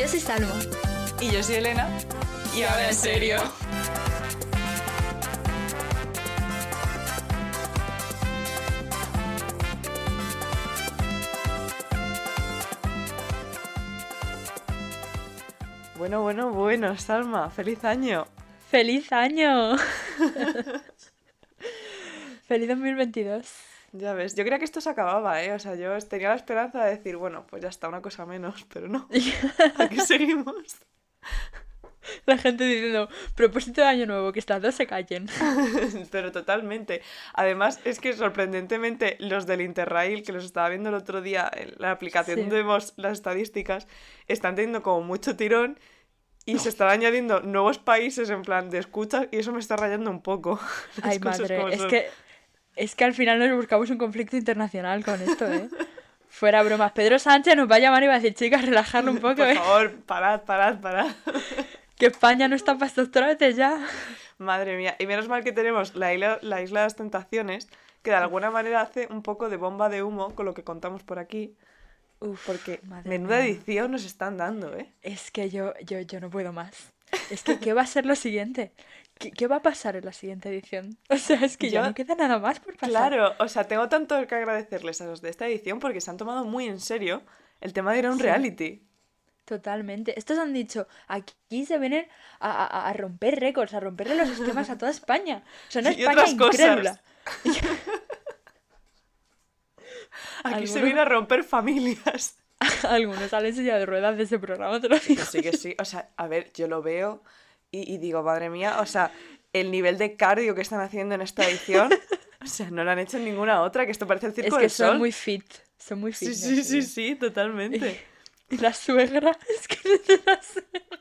Yo soy Salma. Y yo soy Elena. Y ahora en serio. Bueno, bueno, bueno, Salma, feliz año. ¡Feliz año! ¡Feliz 2022! Ya ves, yo creía que esto se acababa, ¿eh? O sea, yo tenía la esperanza de decir, bueno, pues ya está, una cosa menos, pero no. Aquí seguimos. La gente diciendo, propósito de año nuevo, que estas dos se callen. pero totalmente. Además, es que sorprendentemente los del Interrail, que los estaba viendo el otro día en la aplicación Sí. donde vemos las estadísticas, están teniendo como mucho tirón y se están añadiendo nuevos países en plan de escuchas y eso me está rayando un poco. Ay, madre, es que, es que al final nos buscamos un conflicto internacional con esto, ¿eh? Fuera bromas. Pedro Sánchez nos va a llamar y va a decir, chicas, relajarlo un poco, Por ¿eh? favor, parad, parad, parad. Que España no está para estos trotes ya. Madre mía, y menos mal que tenemos la isla, la isla de las tentaciones, que de alguna manera hace un poco de bomba de humo con lo que contamos por aquí, Uf, porque madre menuda mía. edición nos están dando, ¿eh? Es que yo, yo, yo no puedo más. Es que, ¿qué va a ser lo siguiente? ¿Qué, qué va a pasar en la siguiente edición? O sea, es que ya Yo- no queda nada más por pasar. Claro, o sea, tengo tanto que agradecerles a los de esta edición porque se han tomado muy en serio el tema de ir a un Sí. reality. Totalmente. Estos han dicho, aquí se vienen a, a- a romper récords, a romperle los esquemas a toda España. O sea, una Y España incrédula. Aquí se viene a romper familias. Algunos salen en silla de ruedas de ese programa, te lo digo. Que sí, que sí. O sea, a ver, yo lo veo y, y digo, madre mía, o sea, el nivel de cardio que están haciendo en esta edición, o sea, no lo han hecho en ninguna otra, que esto parece el Es circo que del son sol. muy fit. Son muy Sí, fit. sí, sí, sí, totalmente. Y la suegra, es que la suegra-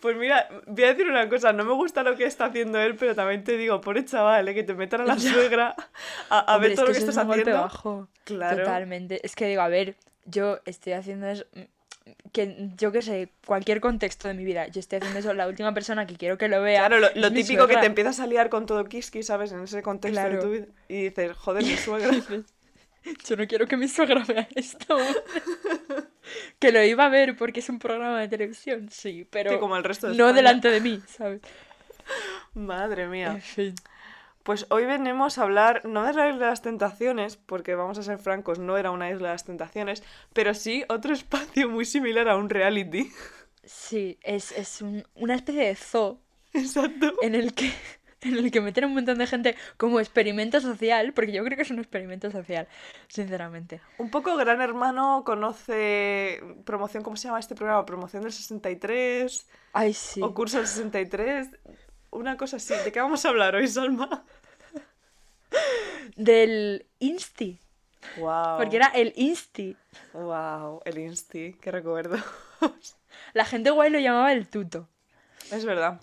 Pues mira, voy a decir una cosa, no me gusta lo que está haciendo él, pero también te digo, pobre chaval, ¿eh? que te metan a la suegra a, a Hombre, ver es todo lo que eso es estás golpe haciendo. bajo. Claro. Totalmente. Es que digo, a ver, yo estoy haciendo. Que yo qué sé, cualquier contexto de mi vida, yo estoy haciendo eso, la última persona que quiero que lo vea. Claro, lo, típico que te empiezas a liar con todo Kiski, ¿sabes? En ese contexto de tu vida. Y dices, joder, mi suegra. Yo no quiero que mi suegra vea esto. que lo iba a ver porque es un programa de televisión, sí, pero Sí, como el resto de no España. delante de mí, ¿sabes? Madre mía. En fin. Pues hoy venimos a hablar, no de la isla de las tentaciones, porque vamos a ser francos, no era una isla de las tentaciones, pero sí otro espacio muy similar a un reality. Sí, es, es un- una especie de zoo Exacto. en el que en el que meten un montón de gente como experimento social, porque yo creo que es un experimento social, sinceramente. Un poco Gran Hermano conoce promoción, ¿cómo se llama este programa? Promoción del 63 Ay, sí. o curso del 63. Una cosa así. ¿De qué vamos a hablar hoy, Salma? Del Insti, Wow. porque era el Insti. Wow, el Insti, qué recuerdo. La gente guay lo llamaba el tuto. es verdad.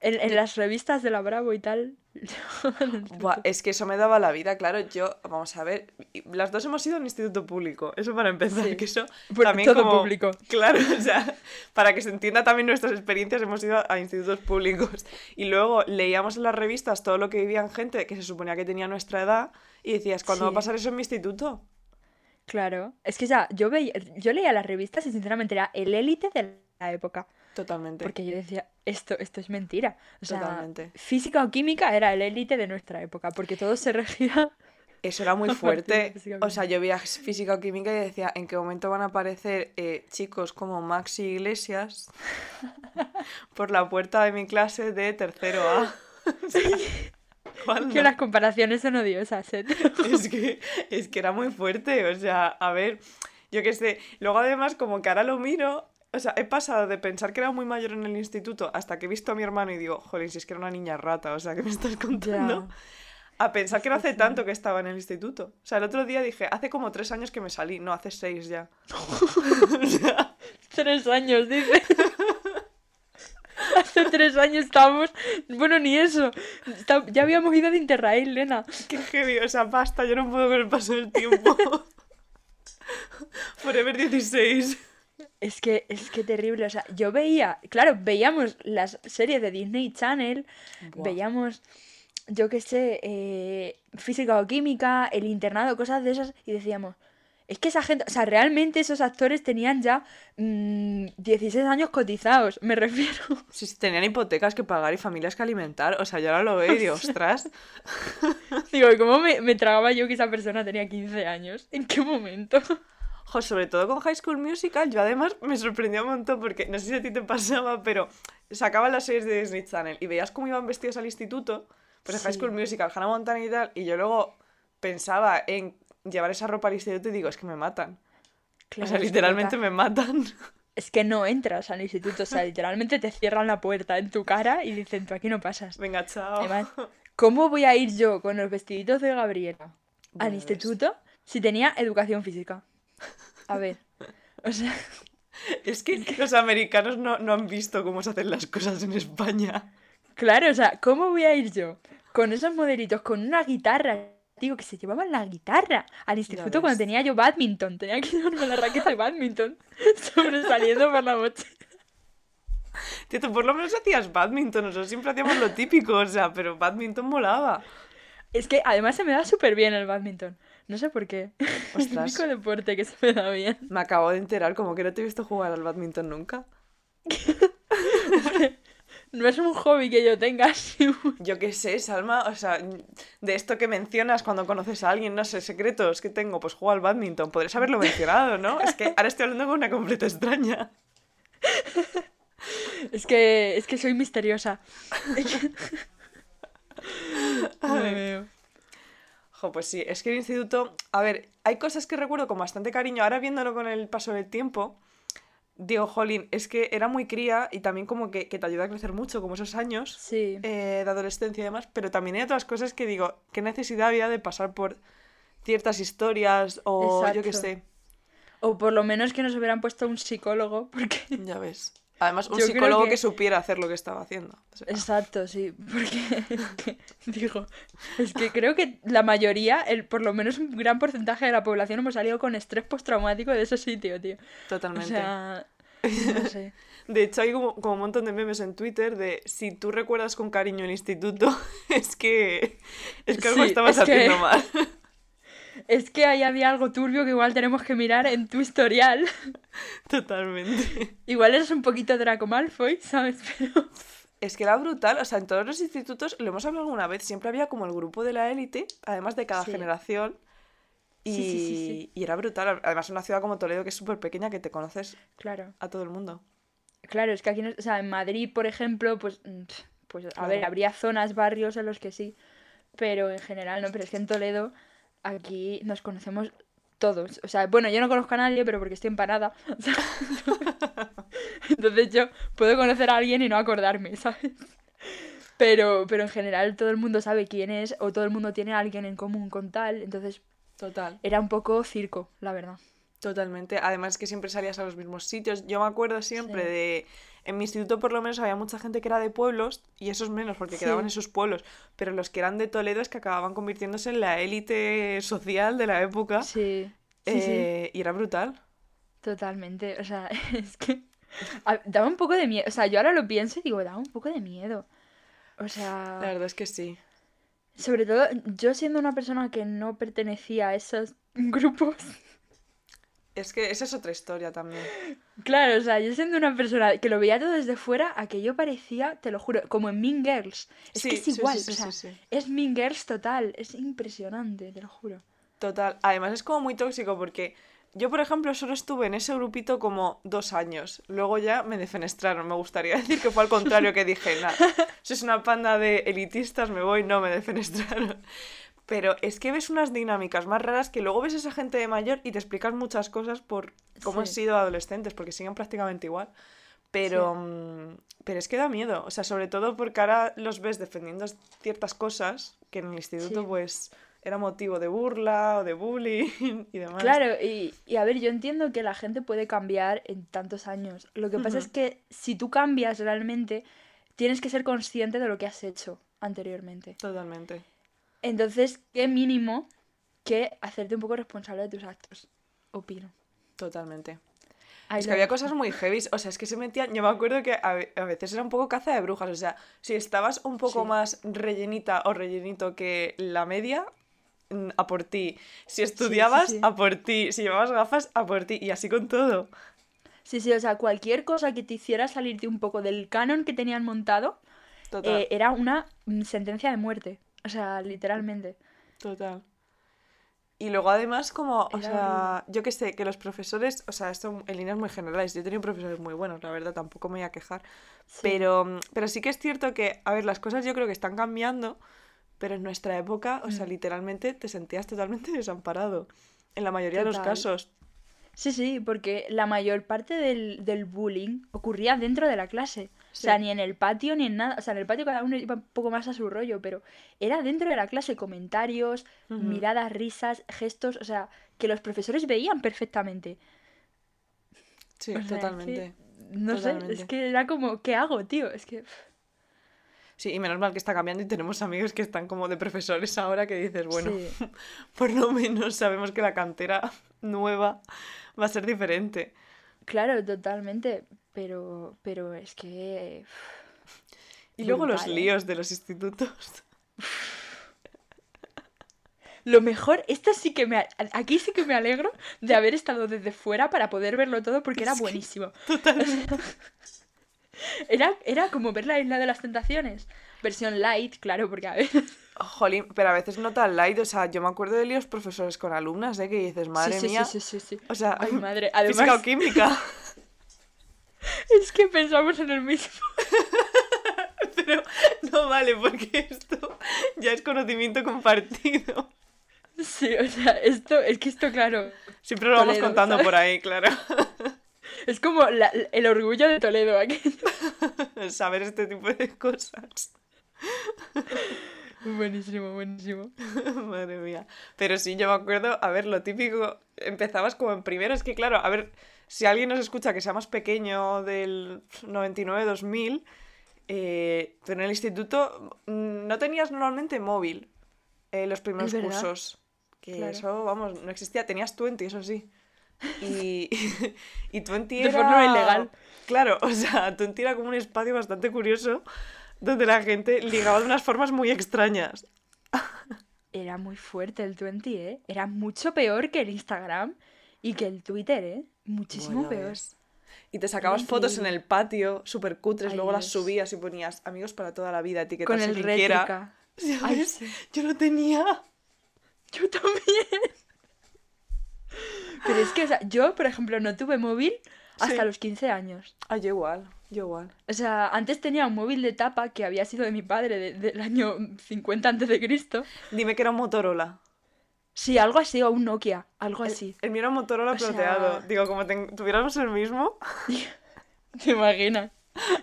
En, en las revistas de la Bravo y tal. Buah, es que eso me daba la vida, claro. Yo, vamos a ver, las dos hemos ido al instituto público. Eso para empezar, Sí. que eso Por- también todo como... público. Claro, o sea, para que se entienda también nuestras experiencias, hemos ido a institutos públicos. Y luego leíamos en las revistas todo lo que vivían gente que se suponía que tenía nuestra edad y decías, ¿cuándo va a pasar eso en mi instituto? Claro. Es que ya, yo veía, yo leía las revistas y sinceramente era el élite de la época. Totalmente. Porque yo decía, esto, esto es mentira. O sea, Totalmente. física o química era el élite de nuestra época, porque todo se regía. Eso era muy fuerte. o O sea, yo veía física o química y decía, ¿en qué momento van a aparecer eh, chicos como Maxi Iglesias por la puerta de mi clase de tercero A? O sea, ¿cuándo? Que las comparaciones son odiosas, ¿eh? Es que, es que era muy fuerte, o sea, a ver, yo qué sé. Luego además como que ahora lo miro, o sea, he pasado de pensar que era muy mayor en el instituto hasta que he visto a mi hermano y digo, joder, si es que era una niña rata, o sea, ¿qué me estás contando? A pensar que no hace tanto que estaba en el instituto. O sea, el otro día dije, hace como tres años que me salí, no, hace seis ya. o sea, Tres años, dice. Hace tres años estábamos. Bueno, ni eso. Está- Ya habíamos ido de Interrail, Lena. qué heavy, o sea, basta, yo no puedo con el paso del tiempo. Forever 16. Es que, es que terrible. O sea, yo veía. Claro, veíamos las series de Disney Channel. Veíamos. Yo qué sé. eh, física o química. El internado, cosas de esas. Y decíamos. Es que esa gente, o sea, realmente esos actores tenían ya mm, 16 años cotizados, me refiero. Sí, sí, tenían hipotecas que pagar y familias que alimentar. O sea, yo ahora lo veo y digo, ostras. Digo, ¿y ¿cómo me, me tragaba yo que esa persona tenía 15 años? ¿En qué momento? Jo, sobre todo con High School Musical, yo además me sorprendía un montón porque no sé si a ti te pasaba, pero sacaban las series de Disney Channel y veías cómo iban vestidos al instituto, pues High. School Musical, Hannah Montana y tal, y yo luego pensaba en llevar esa ropa al instituto y digo, es que me matan. Claro, o sea, literalmente me matan. Es que no entras al instituto, o sea, literalmente te cierran la puerta en tu cara y dicen, tú aquí no pasas. Venga, chao. Además, ¿cómo voy a ir yo con los vestiditos de Gabriela al instituto si tenía educación física? A ver, o sea, Es que los americanos no, no han visto cómo se hacen las cosas en España. claro, o sea, ¿cómo voy a ir yo con esos modelitos, con una guitarra? Digo, que se llevaban la guitarra al instituto cuando tenía yo badminton. Tenía que llevarme la raqueta de badminton sobresaliendo por la mochila. Tío, tú por lo menos hacías badminton, nosotros siempre hacíamos lo típico, o sea, pero badminton molaba. Es que además se me da súper bien el badminton. No sé por qué. El Ostras. único deporte que se me da bien. Me acabo de enterar, como que no te he visto jugar al badminton nunca. No es un hobby que yo tenga Yo qué sé, Salma, o sea, de esto que mencionas cuando conoces a alguien, no sé, secretos que tengo, pues juego al badminton. Podrías haberlo mencionado, ¿no? Es que ahora estoy hablando con una completa extraña. Es que, es que soy misteriosa. Me veo. Jo, pues sí, es que el instituto, a ver, hay cosas que recuerdo con bastante cariño. Ahora viéndolo con el paso del tiempo, digo, jolín, es que era muy cría y también como que, que te ayuda a crecer mucho, como esos años Sí. eh, de adolescencia y demás, pero también hay otras cosas que digo, ¿qué necesidad había de pasar por ciertas historias o yo qué sé? O por lo menos que nos hubieran puesto un psicólogo, porque... Ya ves. Además, un Yo psicólogo que... que- supiera hacer lo que estaba haciendo. O sea, Exacto, sí. Porque es que, digo, es que creo que la mayoría, el, por lo menos un gran porcentaje de la población hemos salido con estrés postraumático de ese sitio, tío. O totalmente. sea, no sé. De hecho, hay como, como un montón de memes en Twitter de si tú recuerdas con cariño el instituto, es que, es que algo Sí, estabas es que- haciendo mal. Es que ahí había algo turbio que igual tenemos que mirar en tu historial. Totalmente. Igual eres un poquito Draco Malfoy, ¿sabes? Pero... Es que era brutal, o sea, en todos los institutos, lo hemos hablado alguna vez, siempre había como el grupo de la élite, además de cada Sí. generación. Y, Sí, sí, sí, sí. y era brutal. Además, en una ciudad como Toledo, que es súper pequeña, que te conoces Claro. a todo el mundo. Claro, es que aquí, no- o sea, en Madrid, por ejemplo, pues, pues a ver, habría zonas, barrios en los que sí, pero en general no, pero es que en Toledo aquí nos conocemos todos. O sea, bueno, yo no conozco a nadie, pero porque estoy empanada. o sea, Entonces yo puedo conocer a alguien y no acordarme, ¿sabes? Pero, pero en general todo el mundo sabe quién es o todo el mundo tiene a alguien en común con tal, entonces Total. era un poco circo, la verdad. Totalmente. Además que siempre salías a los mismos sitios. Yo me acuerdo siempre Sí. de... En mi instituto por lo menos había mucha gente que era de pueblos y esos menos porque Sí. quedaban en sus pueblos. Pero los que eran de Toledo es que acababan convirtiéndose en la élite social de la época. Sí, sí, sí. eh, Y era brutal. Totalmente, o sea, es que a- daba un poco de miedo, o sea, yo ahora lo pienso y digo, daba un poco de miedo. O La sea, verdad es que sí. sobre todo yo siendo una persona que no pertenecía a esos grupos, Es que esa es otra historia también. claro, o sea, yo siendo una persona que lo veía todo desde fuera, aquello parecía, te lo juro, como en Mean Girls. Es que es sí, igual, sí, o sea, es Mean Girls total, es impresionante, te lo juro. Total. Además es como muy tóxico porque yo, por ejemplo, solo estuve en ese grupito como dos años. Luego ya me defenestraron. Me gustaría decir que fue al contrario que dije, nada, sois una panda de elitistas, me voy, no, me defenestraron. Pero es que ves unas dinámicas más raras que luego ves a esa gente de mayor y te explicas muchas cosas por cómo han sido adolescentes, porque siguen prácticamente igual. Pero, mm, pero es que da miedo, o sea, sobre todo porque ahora los ves defendiendo ciertas cosas que en el instituto Sí. pues era motivo de burla o de bullying y demás. Claro, y, y a ver, yo entiendo que la gente puede cambiar en tantos años. Lo que pasa es que si tú cambias realmente, tienes que ser consciente de lo que has hecho anteriormente. Totalmente. Entonces, qué mínimo que hacerte un poco responsable de tus actos. Opino. Totalmente. Ahí es que había cosas muy heavy, o sea, es que se metían, yo me acuerdo que a, ve- a veces era un poco caza de brujas, o sea, si estabas un poco Sí. más rellenita o rellenito que la media, mm, a por ti. Si estudiabas, sí. a por ti. Si llevabas gafas, a por ti. Y así con todo. Sí, sí, o sea, cualquier cosa que te hiciera salirte un poco del canon que tenían montado eh, era una mm, sentencia de muerte. O sea, literalmente. Total. Y luego además como, o Era sea, yo que sé, que los profesores, o sea, esto en líneas muy generales, yo he tenido profesores muy buenos, la verdad, tampoco me voy a quejar, Sí. pero, pero sí que es cierto que, a ver, las cosas yo creo que están cambiando, pero en nuestra época, o sea, Mm. literalmente te sentías totalmente desamparado, en la mayoría de los casos. Sí, sí, porque la mayor parte del, del bullying ocurría dentro de la clase. O sea, ni en el patio ni en nada. O sea, en el patio cada uno iba un poco más a su rollo, pero era dentro de la clase comentarios, miradas, risas, gestos, o sea, que los profesores veían perfectamente. Sí, O sea, es que, totalmente. no sé, es que era como, ¿qué hago, tío? Es que... Sí, y menos mal que está cambiando y tenemos amigos que están como de profesores ahora que dices, bueno, Sí. por lo menos sabemos que la cantera nueva va a ser diferente. Claro, totalmente, pero, pero es que... Y luego los ¿eh? líos de los institutos. Lo mejor, esto sí que me... Aquí sí que me alegro de haber estado desde fuera para poder verlo todo porque era buenísimo. Totalmente. Era, era como ver la isla de las tentaciones. Versión light, claro, porque a ver... Jolín, pero a veces no tan light. O sea, yo me acuerdo de líos profesores con alumnas, ¿eh? Que dices, madre sí, sí, mía. sí, sí, sí, sí. O sea, Ay, madre. física o Además, química. es que pensamos en el mismo. pero no vale, porque esto ya es conocimiento compartido. Sí, o sea, esto, es que esto, claro, Siempre lo vamos Toledo, contando ¿sabes? por ahí, claro. Es como la- el orgullo de Toledo aquí. Saber este tipo de cosas. Buenísimo, buenísimo. Madre mía. Pero sí, yo me acuerdo, a ver, lo típico, empezabas como en primero, es que claro, a ver, si alguien nos escucha que sea más pequeño del 99-2000, eh, tú en el instituto no tenías normalmente móvil eh, los primeros cursos. Que Claro. eso, vamos, no existía, tenías Twenty, eso sí. Y, y Twenty De era... forma ilegal. Claro, o sea, Twenty era como un espacio bastante curioso donde la gente ligaba de unas formas muy extrañas. Era muy fuerte el 20, ¿eh? Era mucho peor que el Instagram y que el Twitter, ¿eh? Muchísimo peor. Y te sacabas fotos en el patio, súper cutres, Ay, luego las subías y ponías amigos para toda la vida, etiquetas Con el quien quiera. Ay, sí. Yo no tenía. Yo también. Pero es que, o sea, yo, por ejemplo, no tuve móvil hasta Sí. los 15 años. Ah, yo igual, yo igual. O sea, antes tenía un móvil de tapa que había sido de mi padre de- del año 50 antes de Cristo. Dime que era un Motorola. Sí, algo así, o un Nokia, algo El, así. el mío era un Motorola O sea- plateado. Digo, como ten- tuviéramos el mismo, ¿Te imaginas?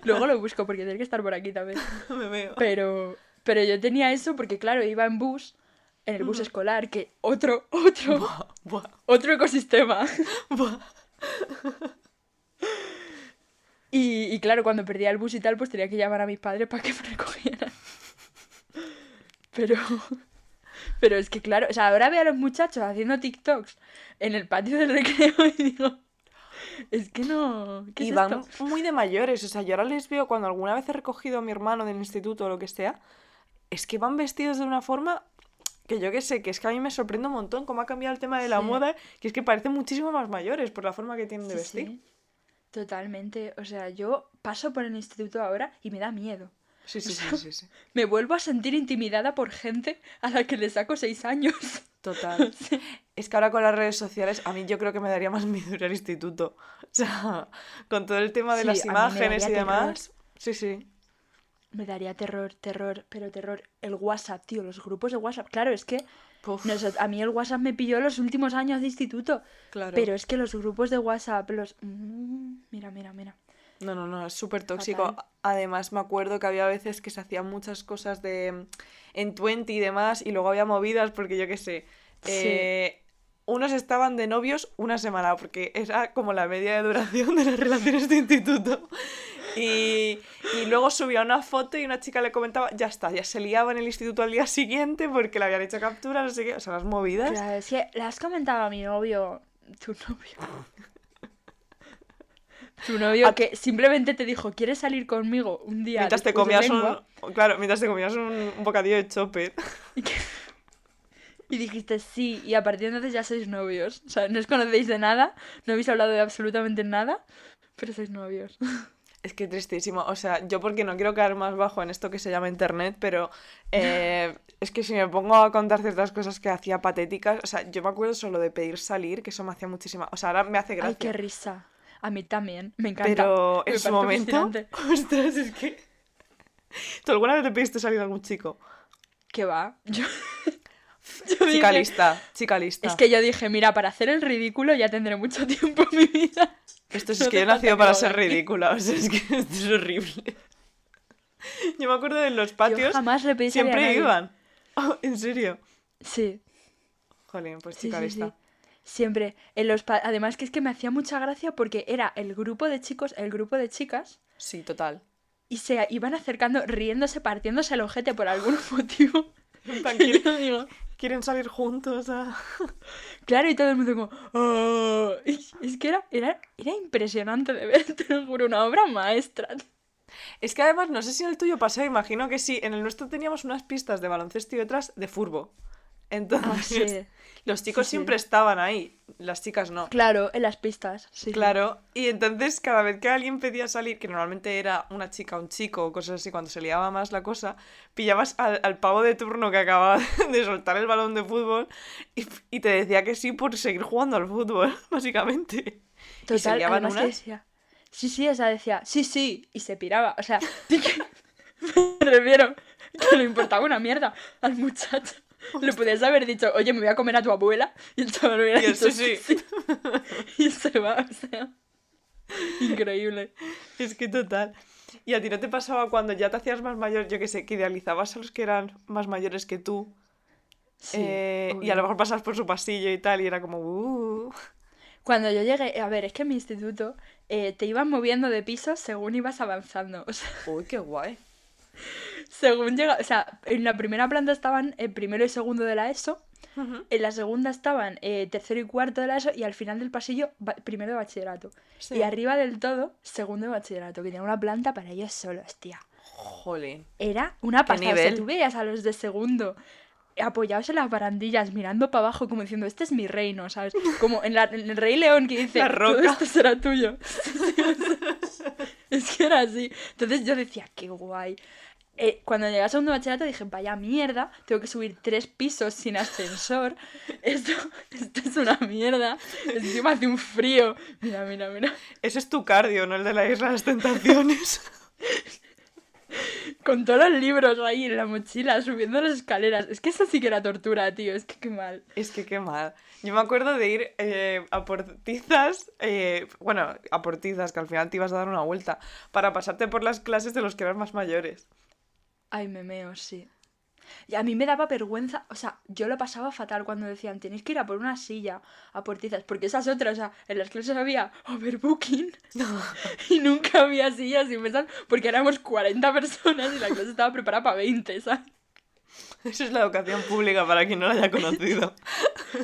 Luego lo busco porque tiene que estar por aquí también. me veo. Pero, pero yo tenía eso porque, claro, iba en bus, en el bus escolar, que otro, otro, Buah, buah, otro ecosistema. buah. Y, y claro, cuando perdía el bus y tal, pues tenía que llamar a mis padres para que me recogieran. Pero, pero es que claro, o sea, ahora veo a los muchachos haciendo TikToks en el patio del recreo y digo, es que no, ¿qué Y es van esto? muy de mayores. O sea, yo ahora les veo cuando alguna vez he recogido a mi hermano del instituto o lo que sea, es que van vestidos de una forma que yo que sé, que es que a mí me sorprende un montón cómo ha cambiado el tema de la Sí. moda, que es que parecen muchísimo más mayores por la forma que tienen de Sí, vestir. sí, totalmente. O sea, yo paso por el instituto ahora y me da miedo. Sí, sí, sí, sí, sí. Me vuelvo a sentir intimidada por gente a la que le saco seis años. Total. Es que ahora con las redes sociales, a mí yo creo que me daría más miedo ir al instituto. O sea, con todo el tema de las imágenes y demás. Sí, sí. Me daría terror, terror, pero terror. El WhatsApp, tío, los grupos de WhatsApp. Claro, es que a mí el WhatsApp me pilló los últimos años de instituto. claro. Pero es que los grupos de WhatsApp, los... Mm, mira, mira, mira. No, no, no, es súper tóxico. Fatal. Además, me acuerdo que había veces que se hacían muchas cosas de en Twenty y demás, y luego había movidas porque yo qué sé. Sí. eh, unos estaban de novios una semana, porque era como la media de duración de las relaciones de instituto. Y, y luego subía una foto y una chica le comentaba, ya está, ya se liaba en el instituto al día siguiente porque le habían hecho captura, no sé qué, o sea, las movidas. Claro, es que le has comentado a mi novio... Tu novio... Tu novio A- que simplemente te dijo, ¿quieres salir conmigo un día Mientras te comías lengua?" un, claro, mientras te comías un, un bocadillo de. Y que, Y dijiste sí, y a partir de entonces ya sois novios. O sea, no os conocéis de nada, no habéis hablado de absolutamente nada, pero sois novios. Es que tristísimo. O sea, yo porque no quiero caer más bajo en esto que se llama internet, pero eh, es que si me pongo a contar ciertas cosas que hacía patéticas, o sea, yo me acuerdo solo de pedir salir, que eso me hacía muchísima. O sea, ahora me hace gracia. Ay, qué risa. A mí también, me encanta. Pero Me en su momento. Ostras, es que. ¿Tú alguna vez te pediste salir a algún chico? ¿Qué va? Yo... yo Chica dije- lista, chica lista. Es que yo dije, mira, para hacer el ridículo ya tendré mucho tiempo en mi vida. Esto es no que yo he nacido para ser ridícula, o sea, es que esto es horrible. Yo me acuerdo de los Yo patios, jamás le pedí a siempre nadie. iban. Oh, ¿En serio? Sí, Jolín, pues sí, chica sí, sí. lista. Siempre. En los pa- Además que es que me hacía mucha gracia porque era el grupo de chicos, el grupo de chicas, Sí, total. y se iban acercando, riéndose, partiéndose el ojete por algún motivo. Yo digo, quieren salir juntos a... Claro, y todo el mundo como... "Oh". Y Es que era, era, era impresionante de ver, te lo juro, una obra maestra. Es que además, no sé si en el tuyo pasó, imagino que sí. En el nuestro teníamos unas pistas de baloncesto y otras de furbo. Entonces, Ah, sí. Los chicos Sí, sí. siempre estaban ahí, las chicas no. Claro, en las pistas. Sí. Claro, y entonces cada vez que alguien pedía salir, que normalmente era una chica, un chico o cosas así, cuando se liaba más la cosa, pillabas al, al pavo de turno que acababa de soltar el balón de fútbol y, y te decía que sí por seguir jugando al fútbol, básicamente. y se Total, liaban unas. decía... Sí, sí, esa decía, sí, sí, y se piraba. O sea, que- me refiero que le importaba una mierda al muchacho. Le podías haber dicho, oye, me voy a comer a tu abuela, y el chaval hubiera dicho, "Sí, sí, sí". Y se va, o sea... Increíble. Es que total. ¿Y a ti no te pasaba cuando ya te hacías más mayor, yo que sé, que idealizabas a los que eran más mayores que tú? Sí, eh, y a lo mejor pasabas por su pasillo y tal, y era como, uh, Cuando yo llegué, a ver, es que en mi instituto eh, te iban moviendo de pisos según ibas avanzando. O sea, uy, qué guay. según llega, o sea, en la primera planta estaban el primero y segundo de la ESO, en la segunda estaban eh, tercero y cuarto de la ESO y al final del pasillo primero de bachillerato. Sí. Y arriba del todo, segundo de bachillerato, que tenía una planta para ellos solos, tía. Jolín. Era una pasada. O sea, tú veías a los de segundo apoyados en las barandillas, mirando para abajo, como diciendo, este es mi reino, ¿sabes? Como en, la- en el Rey León que dice, La todo esto será tuyo. es que era así. Entonces yo decía, qué guay. Eh, cuando llegué a segundo de bachillerato dije, vaya mierda, tengo que subir tres pisos sin ascensor. Esto, esto es una mierda. Encima hace un frío. Mira, mira, mira. Ese es tu cardio, no el de la isla de las tentaciones. Con todos los libros ahí en la mochila, subiendo las escaleras. Es que eso sí que era tortura, tío. Es que qué mal. Es que qué mal. Yo me acuerdo de ir eh, a por tizas, eh, bueno, a por tizas, que al final te ibas a dar una vuelta, para pasarte por las clases de los que eran más mayores. Ay, me meo, sí. Y a mí me daba vergüenza, o sea, yo lo pasaba fatal cuando decían, tenéis que ir a por una silla, a por tizas, porque esas otras, o sea, en las clases había overbooking y nunca había sillas y mesas, porque éramos 40 personas y la clase estaba preparada para 20, ¿sabes? Eso es la educación pública para quien no la haya conocido.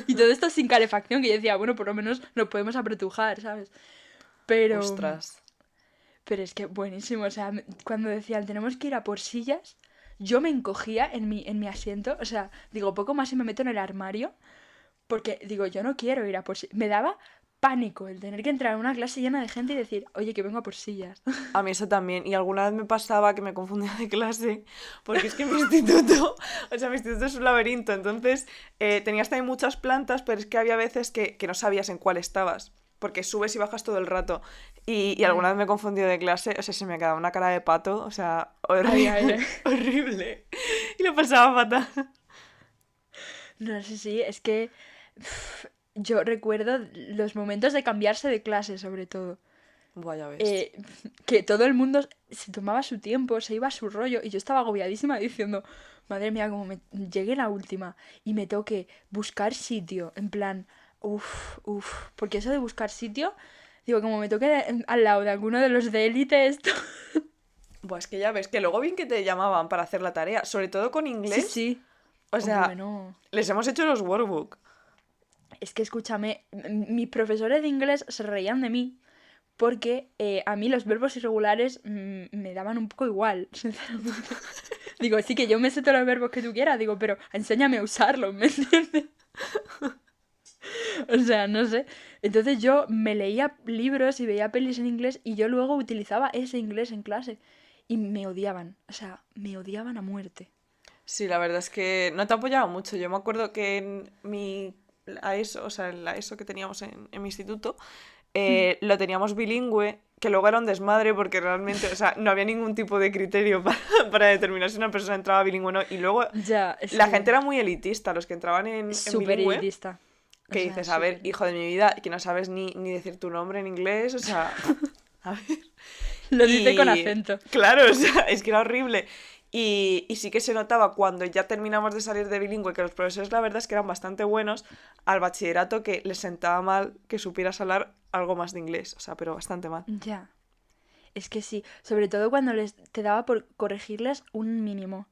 Y todo esto sin calefacción, que yo decía, bueno, por lo menos nos podemos apretujar, ¿sabes? Pero... Ostras. Pero es que buenísimo, o sea, cuando decían tenemos que ir a por sillas, yo me encogía en mi, en mi asiento, o sea, digo, poco más y me meto en el armario, porque digo, yo no quiero ir a por sillas. Me daba pánico el tener que entrar a una clase llena de gente y decir, oye, que vengo a por sillas. A mí eso también. Y alguna vez me pasaba que me confundía de clase, porque es que mi instituto, o sea, mi instituto es un laberinto, entonces eh, tenías también muchas plantas, pero es que había veces que, que no sabías en cuál estabas, porque subes y bajas todo el rato. Y, y alguna vez me he confundido de clase, o sea, se me quedaba una cara de pato, o sea, horrible. Ay, ay, ay. horrible. Y lo pasaba fatal. No sé si, es que yo recuerdo los momentos de cambiarse de clase, sobre todo. Vaya ves. eh, que todo el mundo se tomaba su tiempo, se iba a su rollo y yo estaba agobiadísima diciendo, madre mía, como me llegué la última y me toque buscar sitio, en plan, uff, uff, porque eso de buscar sitio, digo, como me toque de- al lado de alguno de los de élite esto. Buah, es que ya ves que luego bien que te llamaban para hacer la tarea, sobre todo con Sí, inglés. sí. O sea, Hombre, no. les hemos hecho los workbook. Es que escúchame, mis profesores de inglés se reían de mí porque eh, a mí los verbos irregulares me daban un poco igual, sinceramente. Digo, sí que yo me sé todos los verbos que tú quieras, digo, pero enséñame a usarlos, ¿me entiendes? O sea, no sé. Entonces yo me leía libros y veía pelis en inglés y yo luego utilizaba ese inglés en clase. Y me odiaban. O sea, me odiaban a muerte. Sí, la verdad es que no te apoyaba mucho. Yo me acuerdo que en mi a eso, o sea, la ESO que teníamos en, en mi instituto, eh, lo teníamos bilingüe, que luego era un desmadre porque realmente, o sea, no había ningún tipo de criterio para, para determinar si una persona entraba bilingüe o no. Y luego Ya, la que- gente era muy elitista, los que entraban en, en súper bilingüe. elitista. O Que sea, dices, a ver, hijo de mi vida, que no sabes ni, ni decir tu nombre en inglés, o sea, a ver. Lo dice con acento. Claro, o sea, es que era horrible. Y, y sí que se notaba cuando ya terminamos de salir de bilingüe que los profesores la verdad es que eran bastante buenos al bachillerato que les sentaba mal que supieras hablar algo más de inglés, o sea, pero bastante mal. Ya. Es que sí, sobre todo cuando les te daba por corregirles un mínimo.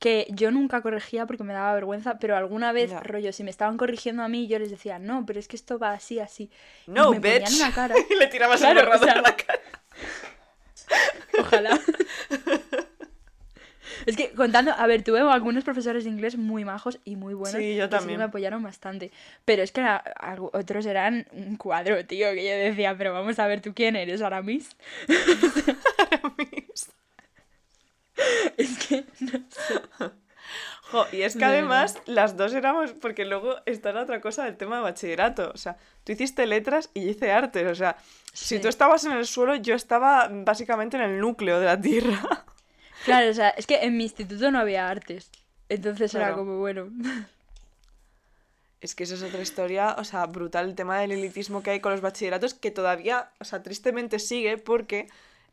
Que yo nunca corregía porque me daba vergüenza, pero alguna vez, rollo, si me estaban corrigiendo a mí, yo les decía, no, pero es que esto va así, así. Y No, me ponían bitch. una cara. y le tirabas Claro, el o borrador sea- a la cara. Ojalá. Es que contando, a ver, tuve algunos profesores de inglés muy majos y muy buenos. Sí, yo que también. me apoyaron bastante. Pero es que otros eran un cuadro, tío, que yo decía, pero vamos a ver, ¿tú quién eres, Aramis? Es que, no sé. Jo, y es que además las dos éramos, porque luego está la otra cosa del tema de bachillerato. O sea, tú hiciste letras y yo hice artes. O sea, si tú estabas en el suelo, yo estaba básicamente en el núcleo de la tierra. Claro, o sea, es que en mi instituto no había artes. Entonces era como, bueno. Es que eso es otra historia, o sea, brutal el tema del elitismo que hay con los bachilleratos, que todavía, o sea, tristemente sigue porque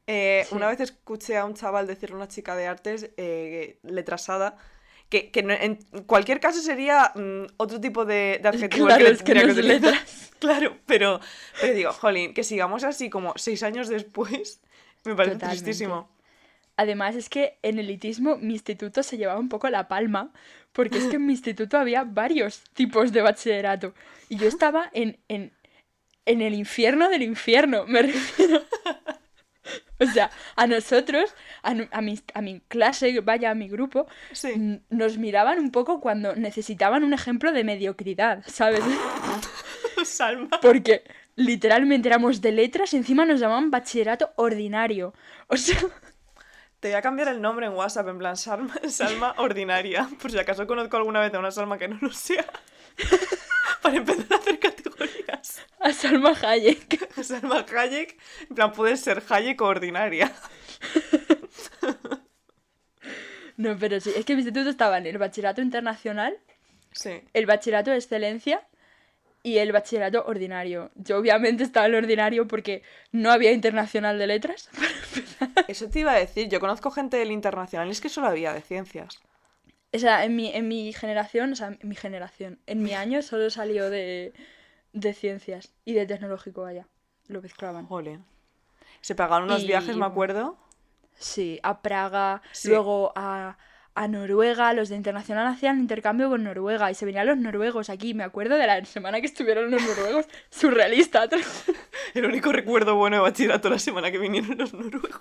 eh, Sí. una vez escuché a un chaval decirle a una chica de artes eh, letrasada que, que en cualquier caso sería mm, otro tipo de, de adjetivo Claro, le es que no es utilizar. letras. Claro, pero, pero digo, jolín, que sigamos así como seis años después, me parece Totalmente. tristísimo. Además es que en elitismo mi instituto se llevaba un poco la palma, porque es que en mi instituto había varios tipos de bachillerato. Y yo estaba en, en, en el infierno del infierno, me refiero. O sea, a nosotros, a, mi, a mi clase, vaya, a mi grupo, Sí. nos miraban un poco cuando necesitaban un ejemplo de mediocridad, ¿sabes? Salma. Porque literalmente éramos de letras y encima nos llamaban bachillerato ordinario. O sea, Te voy a cambiar el nombre en WhatsApp, en plan Salma, Salma Ordinaria, por si acaso conozco alguna vez a una Salma que no lo sea, para empezar a hacer categorías. a Salma Hayek. Salma Hayek, en plan, puede ser Hayek o Ordinaria. No, pero sí, es que mi instituto estaba en el bachillerato internacional, Sí. el bachillerato de excelencia y el bachillerato ordinario. Yo obviamente estaba en el ordinario porque no había internacional de letras. Eso te iba a decir, yo conozco gente del internacional y es que solo había de ciencias. O sea, en mi, en mi generación, o sea, en mi generación, en mi año solo salió de, de ciencias y de tecnológico, vaya. Lo mezclaban. Jole. Se pagaron unos Y- viajes, me acuerdo. Sí, a Praga, Sí. luego a, a Noruega, los de Internacional hacían intercambio con Noruega y se venían los noruegos aquí. Me acuerdo de la semana que estuvieron los noruegos, surrealista. El único recuerdo bueno de bachillerato la semana que vinieron los noruegos.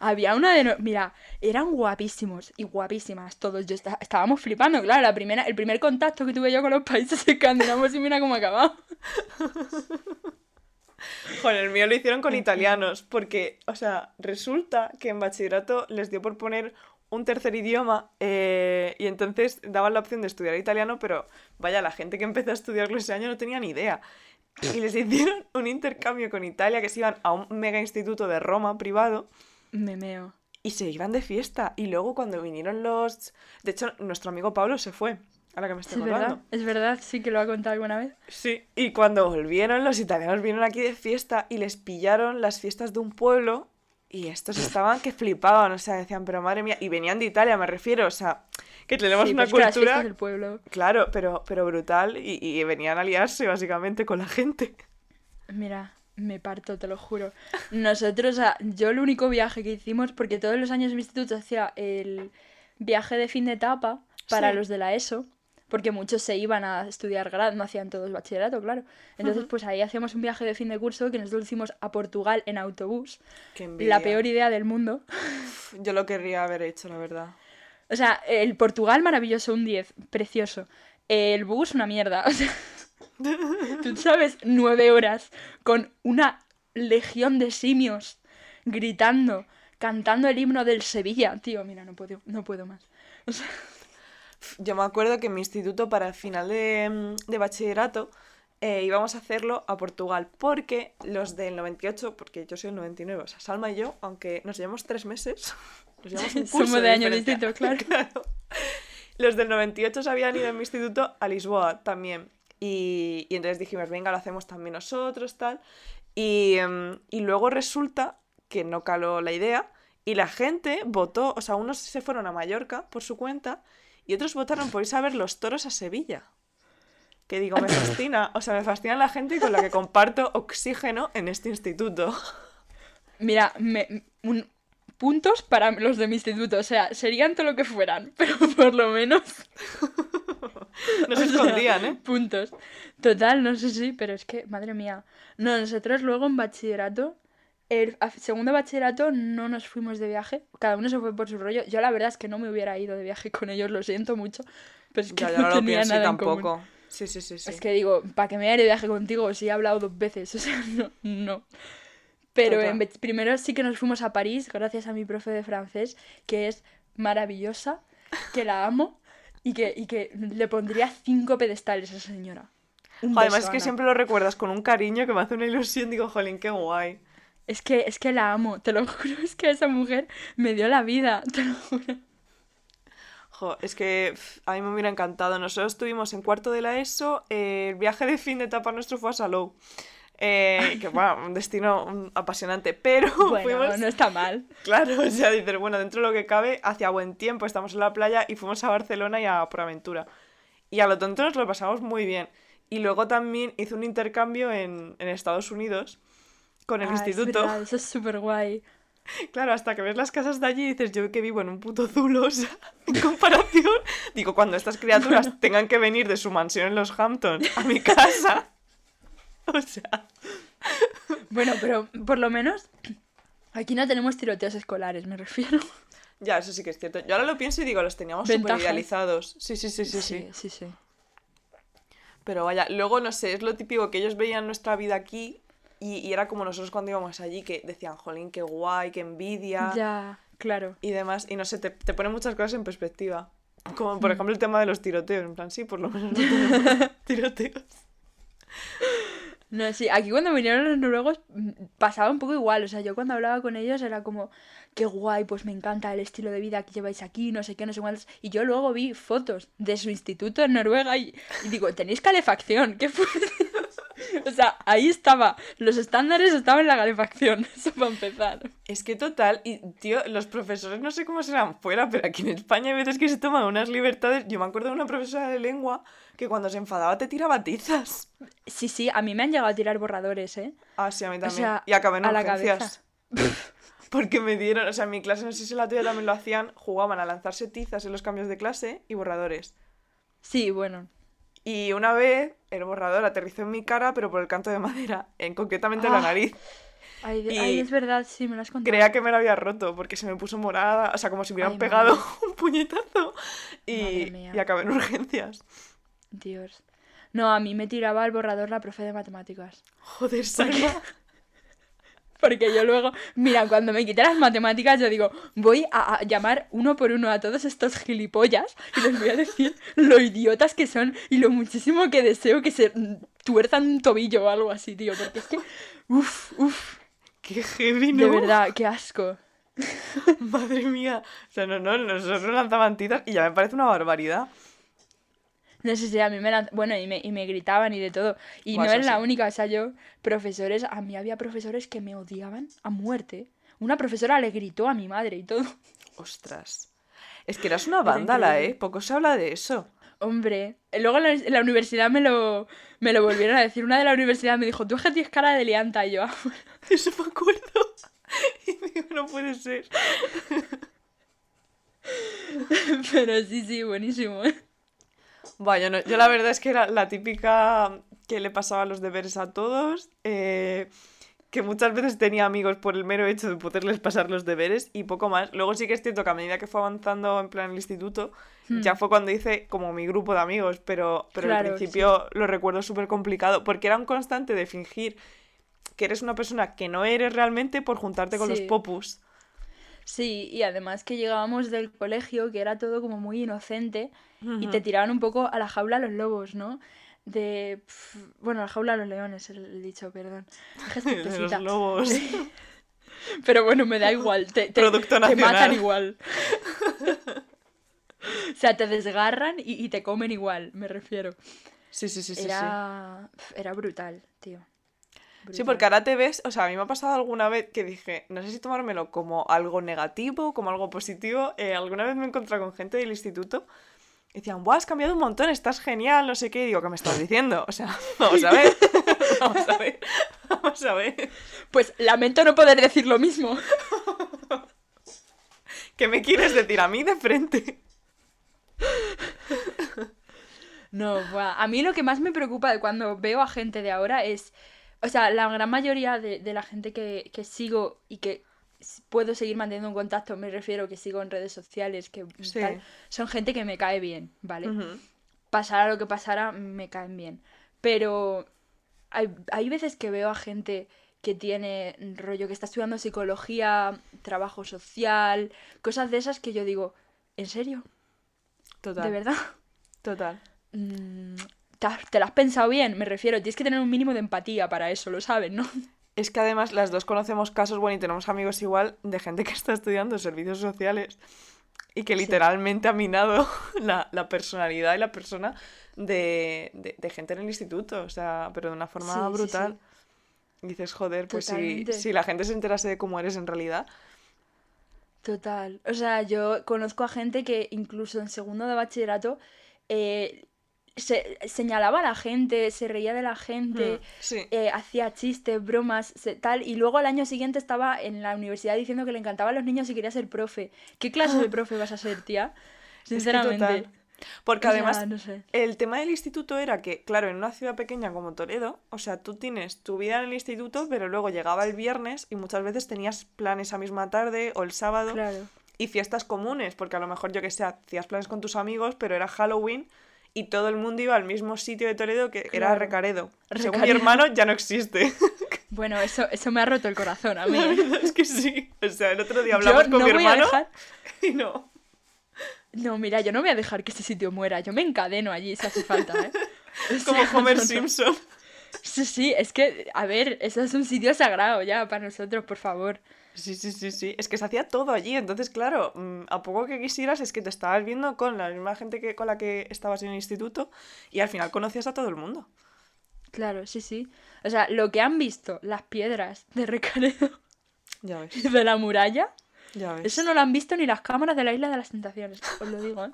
Había una de... no- Mira, eran guapísimos y guapísimas todos. Yo esta- estábamos flipando, claro, la primera, el primer contacto que tuve yo con los países escandinavos y mira cómo ha acabado. Joder, el mío lo hicieron con italianos, porque, o sea, resulta que en bachillerato les dio por poner un tercer idioma eh, y entonces daban la opción de estudiar italiano, pero vaya, la gente que empezó a estudiarlo ese año no tenía ni idea. Y les hicieron un intercambio con Italia, que se iban a un mega instituto de Roma privado Me meo. y se iban de fiesta. Y luego cuando vinieron los... De hecho, nuestro amigo Pablo se fue, ahora que me estoy Es verdad, acordando. es verdad, sí que lo ha contado alguna vez. Sí, y cuando volvieron, los italianos vinieron aquí de fiesta y les pillaron las fiestas de un pueblo y estos estaban que flipaban, o sea, decían, pero madre mía, y venían de Italia, me refiero, o sea, que tenemos Sí, una pero es que las cultura, del pueblo. claro, pero, pero brutal y, y venían a liarse básicamente con la gente. Mira, me parto, te lo juro. Nosotros, o sea, yo el único viaje que hicimos, porque todos los años mi instituto hacía el viaje de fin de etapa para Sí. los de la ESO, porque muchos se iban a estudiar grado, no hacían todos bachillerato, claro. Entonces, pues ahí hacíamos un viaje de fin de curso que nosotros lo hicimos a Portugal en autobús. Qué La peor idea del mundo. Yo lo querría haber hecho, la verdad. O sea, el Portugal maravilloso, un 10, precioso. El bus una mierda. O sea, tú sabes, nueve horas con una legión de simios gritando, cantando el himno del Sevilla. Tío, mira, no puedo, no puedo más. O sea, Yo me acuerdo que en mi instituto para el final de, mm, de bachillerato eh, íbamos a hacerlo a Portugal porque los del 98, porque yo soy el 99, o sea, Salma y yo, aunque nos llevamos tres meses, nos llevamos un curso Somos de año distinto, claro. Claro. Los del 98 se habían ido en mi instituto a Lisboa también. Y, y entonces dijimos, venga, lo hacemos también nosotros, tal. Y, em, y luego resulta que no caló la idea y la gente votó, o sea, unos se fueron a Mallorca por su cuenta y otros votaron por irse a ver los toros a Sevilla. Que digo, me fascina, o sea, me fascina la gente con la que comparto oxígeno en este instituto. mira, me- un- puntos para los de mi instituto. O sea, serían todo lo que fueran, pero por lo menos. No se sea, escondían, ¿eh? Puntos. Total, no sé si, pero es que, madre mía. No, nosotros luego en bachillerato, el segundo bachillerato no nos fuimos de viaje. Cada uno se fue por su rollo. Yo la verdad es que no me hubiera ido de viaje con ellos, lo siento mucho. Pero es que Ya, ya no no lo tenía y nada en común. tampoco. Sí, sí, sí, sí. Es que digo, ¿para que me vaya de viaje contigo si he hablado dos veces? O sea, no. no. Pero en vez- primero sí que nos fuimos a París, gracias a mi profe de francés, que es maravillosa, que la amo y que, y que le pondría cinco pedestales a esa señora. Un Además beso, es que Ana. siempre lo recuerdas con un cariño que me hace una ilusión. Digo, jolín, qué guay. Es que, es que la amo, te lo juro, es que esa mujer me dio la vida, te lo juro. Jo, es que a mí me hubiera encantado. Nosotros estuvimos en cuarto de la ESO. eh, el viaje de fin de etapa nuestro fue a Salou. Eh, que bueno, un destino mm, apasionante. Pero Bueno, fuimos. no está mal. Claro, o sea, dices, bueno, dentro de lo que cabe, hacía buen tiempo, estamos en la playa y fuimos a Barcelona y a Por Aventura. Y a lo tonto nos lo pasamos muy bien. Y luego también hice un intercambio en, en Estados Unidos con el Ah, es instituto. verdad, eso es súper guay. Claro, hasta que ves las casas de allí y dices, yo que vivo en un puto zulo, o sea, en comparación, digo, cuando estas criaturas tengan que venir de su mansión en los Hamptons a mi casa, o sea, Bueno, pero por lo menos aquí no tenemos tiroteos escolares, me refiero. ya, eso sí que es cierto. Yo ahora lo pienso y digo, los teníamos súper idealizados. Sí, sí, sí, sí, sí. sí, sí. sí. Pero vaya, luego no sé, es lo típico que ellos veían nuestra vida aquí y, y era como nosotros cuando íbamos allí que decían, jolín, qué guay, qué envidia Ya, claro. y demás. Y no sé, te, te pone muchas cosas en perspectiva. Como Mm. por ejemplo el tema de los tiroteos. En plan, sí, por lo menos no tiroteos. No, sí, aquí cuando vinieron los noruegos mm, pasaba un poco igual, o sea, yo cuando hablaba con ellos era como, qué guay, pues me encanta el estilo de vida que lleváis aquí, no sé qué, no sé cuántos, y yo luego vi fotos de su instituto en Noruega y, y digo, tenéis calefacción, qué fuerte. O sea, ahí estaba, los estándares estaban en la calefacción, eso para empezar. Es que total, y tío, los profesores no sé cómo serán fuera, pero aquí en España hay veces que se toman unas libertades. Yo me acuerdo de una profesora de lengua que cuando se enfadaba te tiraba tizas. Sí, sí, a mí me han llegado a tirar borradores, ¿eh? Ah, sí, a mí también. sea, y acabé en a la. Porque me dieron, o sea, en mi clase, no sé si en la tuya también lo hacían, jugaban a lanzarse tizas en los cambios de clase y borradores. Sí, bueno. Y una vez el borrador aterrizó en mi cara, pero por el canto de madera, en concretamente en la Ah. nariz. Ay, Y ay, es verdad, sí, me lo has contado. Creía que me lo había roto porque se me puso morada, o sea, como si hubieran Ay, pegado madre. un puñetazo. Y, y acabé en urgencias. Dios. No, a mí me tiraba el borrador la profe de matemáticas. Joder, Salma. Porque yo luego, mira, cuando me quité las matemáticas, yo digo, voy a, a llamar uno por uno a todos estos gilipollas y les voy a decir lo idiotas que son y lo muchísimo que deseo que se tuerzan un tobillo o algo así, tío. Porque es que, uff, uff, Qué heavy, ¿no? de verdad, qué asco. Madre mía. O sea, no, no, nosotros lanzaban tizas y ya me parece una barbaridad. No sé si a mí me lanz- Bueno, y me, y me gritaban y de todo. Y no es la sí. única, o sea, yo, profesores, a mí había profesores que me odiaban a muerte. Una profesora le gritó a mi madre y todo. Ostras. Es que eras una vándala. ¿eh? Poco se habla de eso. Hombre, luego en la, en la universidad me lo, me lo volvieron a decir. Una de la universidad me dijo, tú es que tienes cara de lianta. Y yo, "Ah, bueno". Eso me acuerdo. Y digo, no puede ser. pero sí, sí, buenísimo. Vaya, no, yo la verdad es que era la típica que le pasaba los deberes a todos. eh, que muchas veces tenía amigos por el mero hecho de poderles pasar los deberes y poco más. Luego sí que es cierto que a medida que fue avanzando en plan el instituto, Hmm. ya fue cuando hice como mi grupo de amigos, pero, pero Claro, al principio lo recuerdo súper complicado, porque era un constante de fingir que eres una persona que no eres realmente por juntarte con los popus. Sí, y además que llegábamos del colegio, que era todo como muy inocente, y te tiraban un poco a la jaula a los lobos, ¿no? De... pf, Bueno, a la jaula a los leones, el, dicho, perdón. Los lobos. Pero bueno, me da igual, te, te, Producto te matan igual. O sea, te desgarran y, y te comen igual, me refiero. Sí, sí, sí, sí. sí. Era, era brutal, tío. Sí, porque ahora te ves, o sea, a mí me ha pasado alguna vez que dije, no sé si tomármelo como algo negativo, como algo positivo. Eh, alguna vez me he encontrado con gente del instituto y decían, ¡buah, has cambiado un montón, estás genial, no sé qué! Y digo, ¿qué me estás diciendo? O sea, vamos a ver, vamos a ver, vamos a ver. Pues lamento no poder decir lo mismo. ¿Qué me quieres decir a mí de frente? No, buah, a mí lo que más me preocupa de cuando veo a gente de ahora es, o sea, la gran mayoría de, de la gente que, que sigo y que puedo seguir manteniendo un contacto, me refiero que sigo en redes sociales, que Sí. tal, son gente que me cae bien, ¿vale? Ujú. Pasara lo que pasara, me caen bien. Pero hay, hay veces que veo a gente que tiene rollo, que está estudiando psicología, trabajo social, cosas de esas que yo digo, ¿en serio? Total. ¿De verdad? Total. Mm, ¿Te lo has pensado bien? Me refiero, tienes que tener un mínimo de empatía para eso, lo sabes, ¿no? Es que además las dos conocemos casos, bueno, y tenemos amigos igual de gente que está estudiando servicios sociales y que Sí. literalmente ha minado la, la personalidad y la persona de, de- de gente en el instituto, o sea, pero de una forma Sí, brutal. sí. Dices, joder, pues si, si la gente se enterase de cómo eres en realidad. Total. O sea, yo conozco a gente que incluso en segundo de bachillerato eh, se, señalaba a la gente, se reía de la gente, Hmm, sí. eh, hacía chistes, bromas, se- tal, y luego al año siguiente estaba en la universidad diciendo que le encantaban los niños y quería ser profe. ¿Qué clase de profe vas a ser, tía? Sinceramente. Porque O sea, además no sé. El tema del instituto era que, claro, en una ciudad pequeña como Toledo, o sea, tú tienes tu vida en el instituto, pero luego llegaba el viernes y muchas veces tenías planes esa misma tarde o el sábado Claro. y fiestas comunes, porque a lo mejor yo que sé, hacías planes con tus amigos, pero era Halloween y todo el mundo iba al mismo sitio de Toledo que era. Recaredo. Según mi hermano ya no existe. Bueno, eso, eso me ha roto el corazón a mí. La ¿eh? verdad es que sí. O sea, el otro día Yo hablamos con no mi hermano dejar... y no. No, mira, yo no voy a dejar que ese sitio muera. Yo me encadeno allí si hace falta, ¿eh? O Como sea, Homer no, no. Simpson. Sí, sí, es que, a ver, eso es un sitio sagrado ya para nosotros, por favor. Sí, sí, sí, sí. Es que se hacía todo allí. Entonces, claro, mm, a poco que quisieras es que te estabas viendo con la misma gente que con la que estabas en el instituto y al final conocías a todo el mundo. Claro, sí, sí. O sea, lo que han visto las piedras de Recaredo Ya ves, y de la muralla, ya ves. eso no lo han visto ni las cámaras de la Isla de las Tentaciones, os lo digo, ¿eh?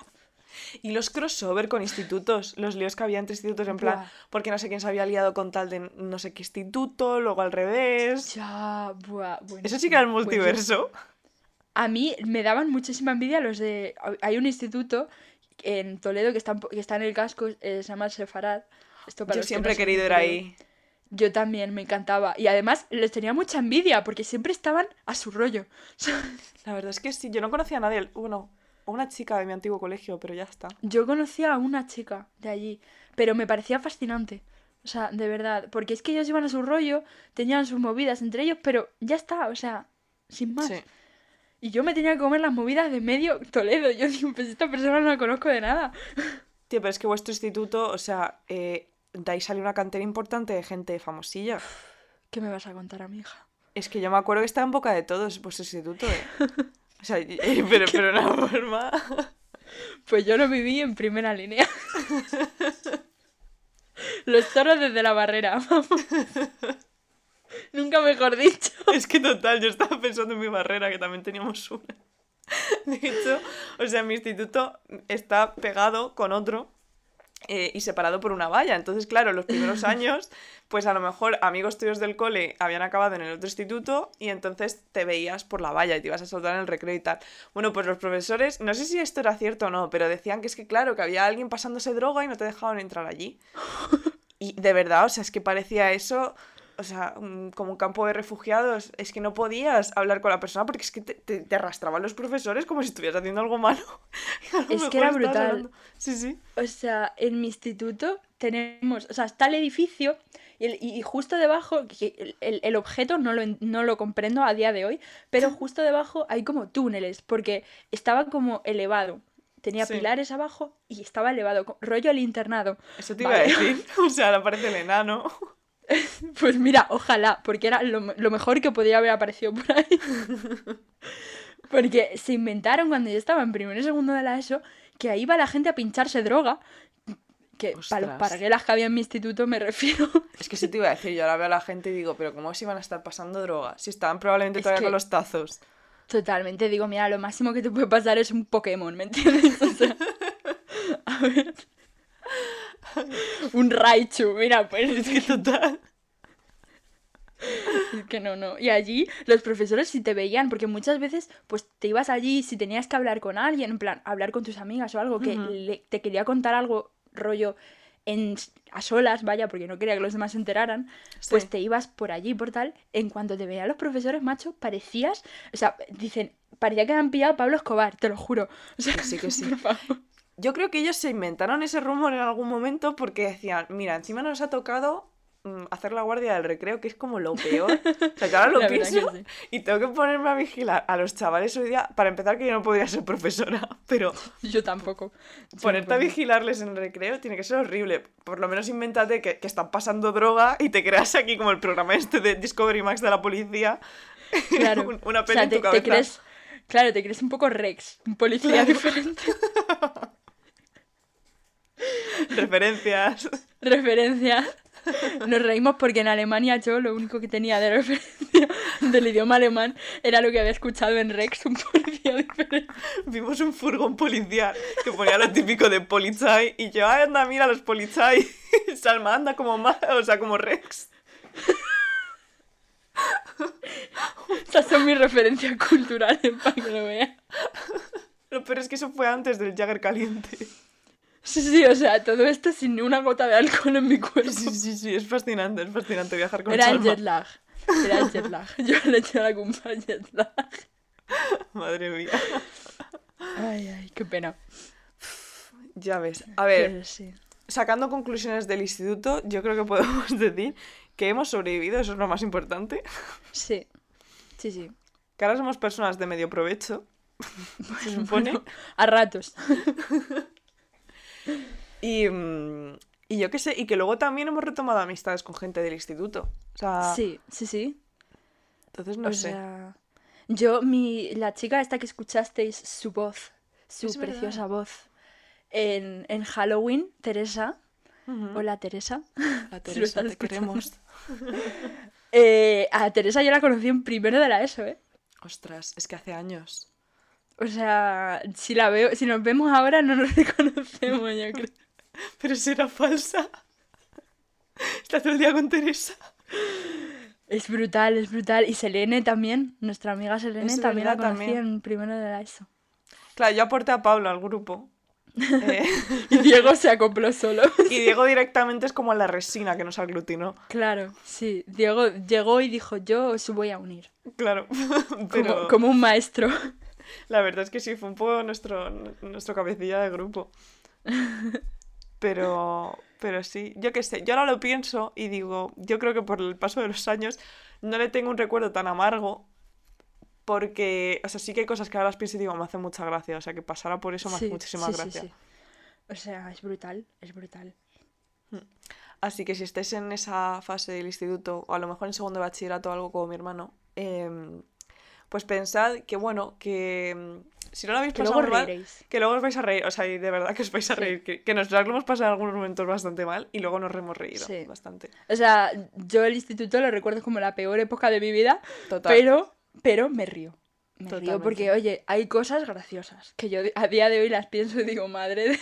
Y los crossover con institutos, los líos que había entre institutos, en plan, Buah. porque no sé quién se había liado con tal de no sé qué instituto, luego al revés. Ya, buah, bueno. Eso sí que era el multiverso. A mí me daban muchísima envidia los de... Hay un instituto en Toledo que está, que está en el casco, eh, se llama el Sefarad. Esto para Yo que siempre no he querido ir ahí. Yo también, me encantaba. Y además les tenía mucha envidia porque siempre estaban a su rollo. La verdad es que sí, yo no conocía a nadie. Bueno, una chica de mi antiguo colegio, pero ya está. Yo conocía a una chica de allí, pero me parecía fascinante. O sea, de verdad, porque es que ellos iban a su rollo, tenían sus movidas entre ellos, pero ya está, o sea, sin más. Sí. Y yo me tenía que comer las movidas de medio Toledo. Yo digo, pues esta persona no la conozco de nada. Tío, pero es que vuestro instituto, o sea, eh, de ahí sale una cantera importante de gente famosilla. ¿Qué me vas a contar a mi hija? Es que yo me acuerdo que estaba en boca de todos vuestro instituto, ¿eh? O sea, pero, pero una forma... Pues yo lo viví en primera línea. Los toros desde la barrera, vamos. Nunca mejor dicho. Es que total, yo estaba pensando en mi barrera, que también teníamos una. De hecho, o sea, mi instituto está pegado con otro eh, y separado por una valla. Entonces, claro, los primeros años, pues a lo mejor amigos tuyos del cole habían acabado en el otro instituto y entonces te veías por la valla y te ibas a soltar en el recreo y tal. Bueno, pues los profesores, no sé si esto era cierto o no, pero decían que es que, claro, que había alguien pasándose droga y no te dejaban entrar allí. Y de verdad, o sea, es que parecía eso o sea, un- como un campo de refugiados. Es que no podías hablar con la persona porque es que te, te- te arrastraban los profesores como si estuvieras haciendo algo malo. Es que era brutal. hablando- Sí, sí. O sea, en mi instituto tenemos, o sea, está el edificio y, el- y justo debajo, el, el- el objeto no lo, no lo comprendo a día de hoy, pero justo debajo hay como túneles, porque estaba como elevado. Tenía Sí. pilares abajo y estaba elevado, rollo el internado. Eso te iba Vale. a decir. O sea, le aparece el enano. Pues mira, ojalá, porque era lo, me- lo mejor que podía haber aparecido por ahí. Porque se inventaron cuando yo estaba en primero y segundo de la ESO que ahí iba la gente a pincharse droga. Que para los parguelas que había en mi instituto me refiero. Es que sí te iba a decir, yo ahora veo a la gente y digo, pero ¿cómo se iban a estar pasando droga? Si estaban probablemente Es todavía que- con los tazos. Totalmente, digo, mira, lo máximo que te puede pasar es un Pokémon, ¿me entiendes? O sea, a ver. Un Raichu, mira, pues Es que total. Es que no, no. Y allí los profesores sí te veían, porque muchas veces pues te ibas allí si tenías que hablar con alguien, en plan, hablar con tus amigas o algo, que le- te quería contar algo rollo en, a solas, vaya, porque no quería que los demás se enteraran, pues te ibas por allí, por tal, en cuanto te veían los profesores, macho, parecías, o sea, dicen, parecía que habían pillado a Pablo Escobar, te lo juro. O sea, Que sí, que sí. por favor. Yo creo que ellos se inventaron ese rumor en algún momento porque decían, mira, encima nos ha tocado mm, hacer la guardia del recreo, que es como lo peor. O sea, que ahora lo pienso sí. y tengo que ponerme a vigilar a los chavales hoy día. Para empezar, que yo no podría ser profesora, pero Yo tampoco. Yo ponerte a tampoco. vigilarles en el recreo tiene que ser horrible. Por lo menos invéntate que, que están pasando droga y te creas aquí como el programa este de Discovery Max de la policía. Claro. Un- Una O peli sea, en te, tu te cabeza. crees, claro, te crees un poco Rex, un policía Claro. diferente. Referencias. Referencia. Nos reímos porque en Alemania yo lo único que tenía de referencia del idioma alemán era lo que había escuchado en Rex, un policía diferente. Vimos un furgón policial que ponía lo típico de Polizei y yo, ay, anda, mira los Polizei. Salma anda como ma- o sea, como Rex. Esas son mis referencias culturales para que lo veas. Lo peor es que eso fue antes del Jagger caliente. Sí, sí, o sea, todo esto sin una gota de alcohol en mi cuerpo. Sí, sí, sí, es fascinante, es fascinante viajar con Era el jet lag. Era el jet lag. Yo le eché la culpa al jet lag. Madre mía. Ay, ay, qué pena. Ya ves. A ver, sí. sacando conclusiones del instituto, yo creo que podemos decir que hemos sobrevivido, eso es lo más importante. Sí. Sí, sí. Que ahora somos personas de medio provecho, se supone. Bueno, a ratos. Y, mm, y yo qué sé, y que luego también hemos retomado amistades con gente del instituto. O sea, Sí, sí, sí. entonces no o sé. sea, yo, mi, la chica esta que escuchasteis, su voz, su Es verdad. preciosa voz, en, en Halloween, Teresa, Ujú. hola Teresa, La Teresa, te queremos. Eh, a Teresa yo la conocí en primero de la ESO, ¿eh? Ostras, es que hace años. O sea, si la veo, si nos vemos ahora no nos reconocemos, yo creo. Pero si era falsa. Está todo el día con Teresa. Es brutal, es brutal. Y Selene también, nuestra amiga Selene Es también la verdad, conocí también. en primero de la ESO. Claro, yo aporté a Pablo al grupo. Eh, Y Diego se acopló solo. y Diego directamente es como la resina que nos aglutinó. Claro, sí. Diego llegó y dijo, yo os voy a unir. Claro. Como, Pero como un maestro. la verdad es que sí, fue un poco nuestro, nuestro cabecilla de grupo. Pero, pero sí, yo qué sé, yo ahora lo pienso y digo, yo creo que por el paso de los años no le tengo un recuerdo tan amargo porque, o sea, sí que hay cosas que ahora las pienso y digo, me hace mucha gracia, o sea, que pasara por eso me hace muchísima sí, gracia. sí. O sea, es brutal, es brutal. Así que si estáis en esa fase del instituto, o a lo mejor en segundo de bachillerato o algo como mi hermano, em, pues pensad que, bueno, que em, si no lo habéis Que pasado luego mal, reiréis. que luego os vais a reír, o sea, y de verdad que os vais a Sí. reír, que, que nosotros lo hemos pasado en algunos momentos bastante mal y luego nos hemos reído Sí. bastante. O sea, yo el instituto lo recuerdo como la peor época de mi vida, Total. pero, pero me río. Me río porque, oye, hay cosas graciosas que yo a día de hoy las pienso y digo, madre de...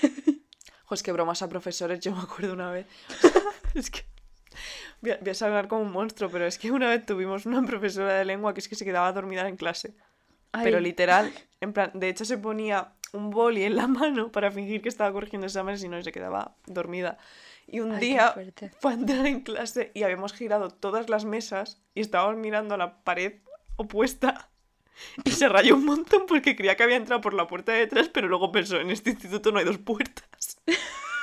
Pues que bromas a profesores, yo me acuerdo una vez. es que. Voy a, voy a hablar como un monstruo, pero es que una vez tuvimos una profesora de lengua que es que se quedaba dormida en clase. Pero Ay, literal, en plan, de hecho se ponía un boli en la mano para fingir que estaba corrigiendo exámenes y no se quedaba dormida. Y un Ay, día fue a entrar en clase y habíamos girado todas las mesas y estábamos mirando a la pared opuesta y se rayó un montón porque creía que había entrado por la puerta de detrás, pero luego pensó, en este instituto no hay dos puertas.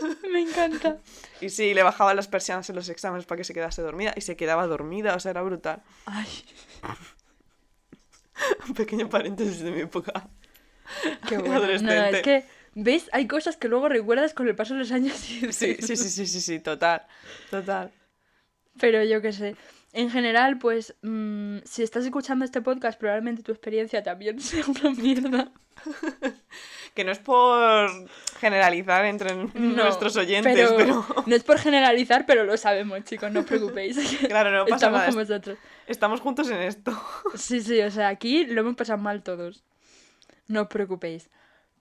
Me encanta. Y sí, le bajaba las persianas en los exámenes para que se quedase dormida y se quedaba dormida, o sea, era brutal. Ay, Un pequeño paréntesis de mi época. qué bueno. No, es que, ¿ves? Hay cosas que luego recuerdas con el paso de los años y Sí, sí, sí, sí, sí, sí, total, total. Pero yo qué sé. En general, pues, mm, si estás escuchando este podcast, probablemente tu experiencia también sea una mierda. Que no es por generalizar entre No, nuestros oyentes, pero... No es por generalizar, pero lo sabemos, chicos, no os preocupéis. Claro, no pasa Estamos nada. con. Estamos juntos en esto. Sí, sí, o sea, aquí lo hemos pasado mal todos. No os preocupéis.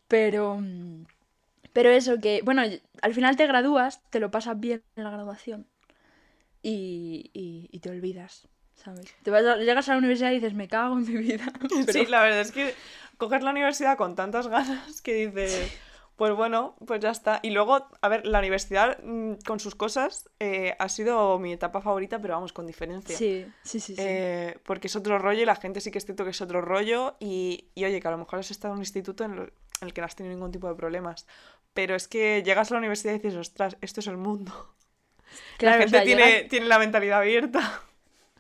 Pero. mm, Pero eso, que. Bueno, al final te gradúas, te lo pasas bien en la graduación. Y, y, y te olvidas, ¿sabes? Te vas a- llegas a la universidad y dices, me cago en mi vida. Pero- Sí, la verdad es que coges la universidad con tantas ganas que dices, pues bueno, pues ya está. Y luego, a ver, la universidad mm, con sus cosas eh, ha sido mi etapa favorita, pero vamos, con diferencia. Sí, sí, sí. sí. Eh, porque es otro rollo y la gente sí que es cierto que es otro rollo y, y oye, que a lo mejor has estado en un instituto en, lo- en el que no has tenido ningún tipo de problemas. Pero es que llegas a la universidad y dices, ostras, esto es el mundo. Claro, la o gente sea, tiene, llegas- tiene la mentalidad abierta.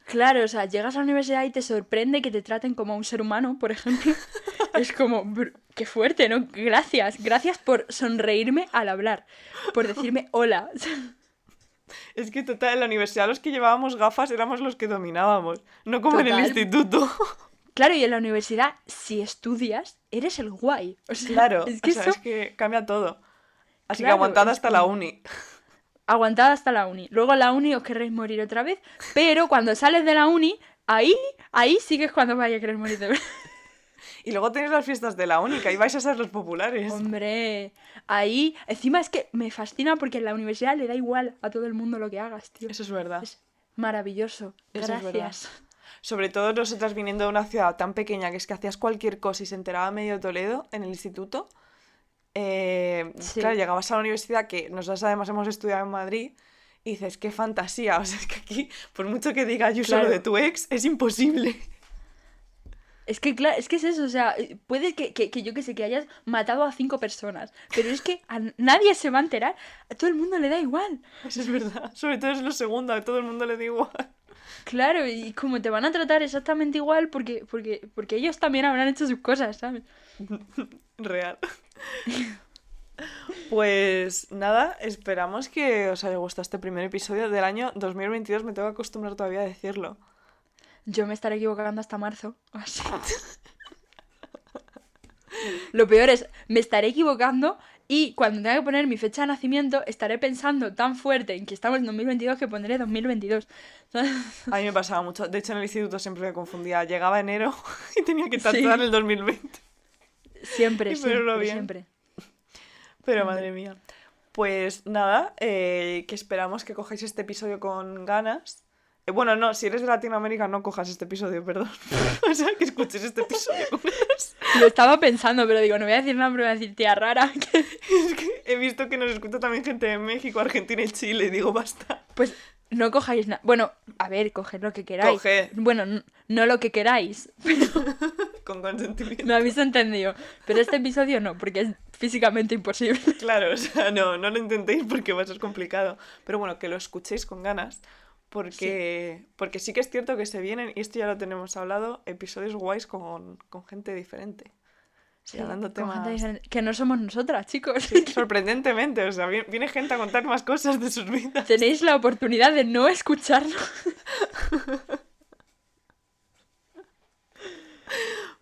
Claro, o sea, llegas a la universidad y te sorprende que te traten como a un ser humano, por ejemplo. es como, qué fuerte, ¿no? Gracias, gracias por sonreírme al hablar, por decirme hola. Es que total, en la universidad los que llevábamos gafas éramos los que dominábamos, no como en el instituto. Claro, y en la universidad, si estudias, eres el guay. O sea, Claro, es que o sea, eso, es que cambia todo. Así Claro, que aguantad hasta la uni. Aguantad hasta la uni. Luego en la uni os querréis morir otra vez, pero cuando sales de la uni, ahí, ahí sí que es cuando vais a querer morir de verdad. Y luego tenéis las fiestas de la uni, que ahí vais a ser los populares. Hombre, ahí, encima es que me fascina porque en la universidad le da igual a todo el mundo lo que hagas, tío. Eso es verdad. Es maravilloso. Eso es verdad. Gracias. Sobre todo nosotras viniendo de una ciudad tan pequeña que es que hacías cualquier cosa y se enteraba medio Toledo en el instituto. Eh, Sí. Claro, llegabas a la universidad que nosotras además hemos estudiado en Madrid y dices, qué fantasía. O sea, es que aquí, por mucho que diga yo solo Claro. de tu ex, es imposible. Es que, claro, es que es eso, o sea, puede que, que, que yo que sé, que hayas matado a cinco personas, pero es que a nadie se va a enterar, a todo el mundo le da igual. Eso es verdad. Sobre todo es lo segundo, a todo el mundo le da igual. Claro, y como te van a tratar exactamente igual porque, porque, porque ellos también habrán hecho sus cosas, ¿sabes? Real. Pues nada, esperamos que os haya gustado este primer episodio del año 2022. Me tengo que acostumbrar todavía a decirlo. Yo me estaré equivocando hasta marzo. así. Lo peor es, me estaré equivocando y cuando tenga que poner mi fecha de nacimiento, estaré pensando tan fuerte en que estamos en 2022 que pondré 2022. ¿sabes? A mí me pasaba mucho. De hecho, en el instituto siempre me confundía. Llegaba enero y tenía que Sí. tachar el 2020. Siempre, siempre, siempre. Pero madre mía. Pues nada, eh, que esperamos que cojáis este episodio con ganas. Eh, bueno, no, si eres de Latinoamérica no cojas este episodio, perdón. o sea, que escuches este episodio con ganas. Lo estaba pensando, pero digo, no voy a decir nada, pero voy a decir tía rara. que- Es que he visto que nos escucha también gente de México, Argentina y Chile. Y digo, basta. Pues no cojáis nada. Bueno, a ver, coged lo que queráis. Coged. Bueno, no lo que queráis. Con consentimiento. Me habéis entendido. Pero este episodio no, porque es físicamente imposible. Claro, o sea, no, no lo intentéis porque va a ser complicado. Pero bueno, que lo escuchéis con ganas. Porque, porque sí que es cierto que se vienen, y esto ya lo tenemos hablado, episodios guays con, con gente diferente. Sí, hablando temas-. Que no somos nosotras, chicos. Sí, sorprendentemente, o sea, viene, gente a contar más cosas de sus vidas. Tenéis la oportunidad de no escucharnos.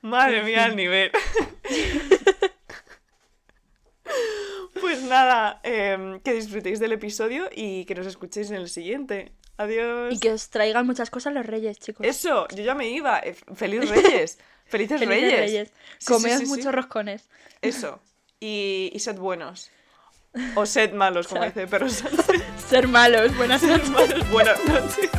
Madre mía, el nivel. Pues nada, em, que disfrutéis del episodio y que nos escuchéis en el siguiente. Adiós. Y que os traigan muchas cosas los reyes, chicos. Eso, yo ya me iba. Eh, Feliz Reyes. Felices, Felices Reyes. reyes. Sí, Comeos sí, sí, sí. muchos roscones. Eso. Y, y sed buenos. O sed malos, como dice Sánchez. Ser malos. Buenas noches. malos, buenas noches.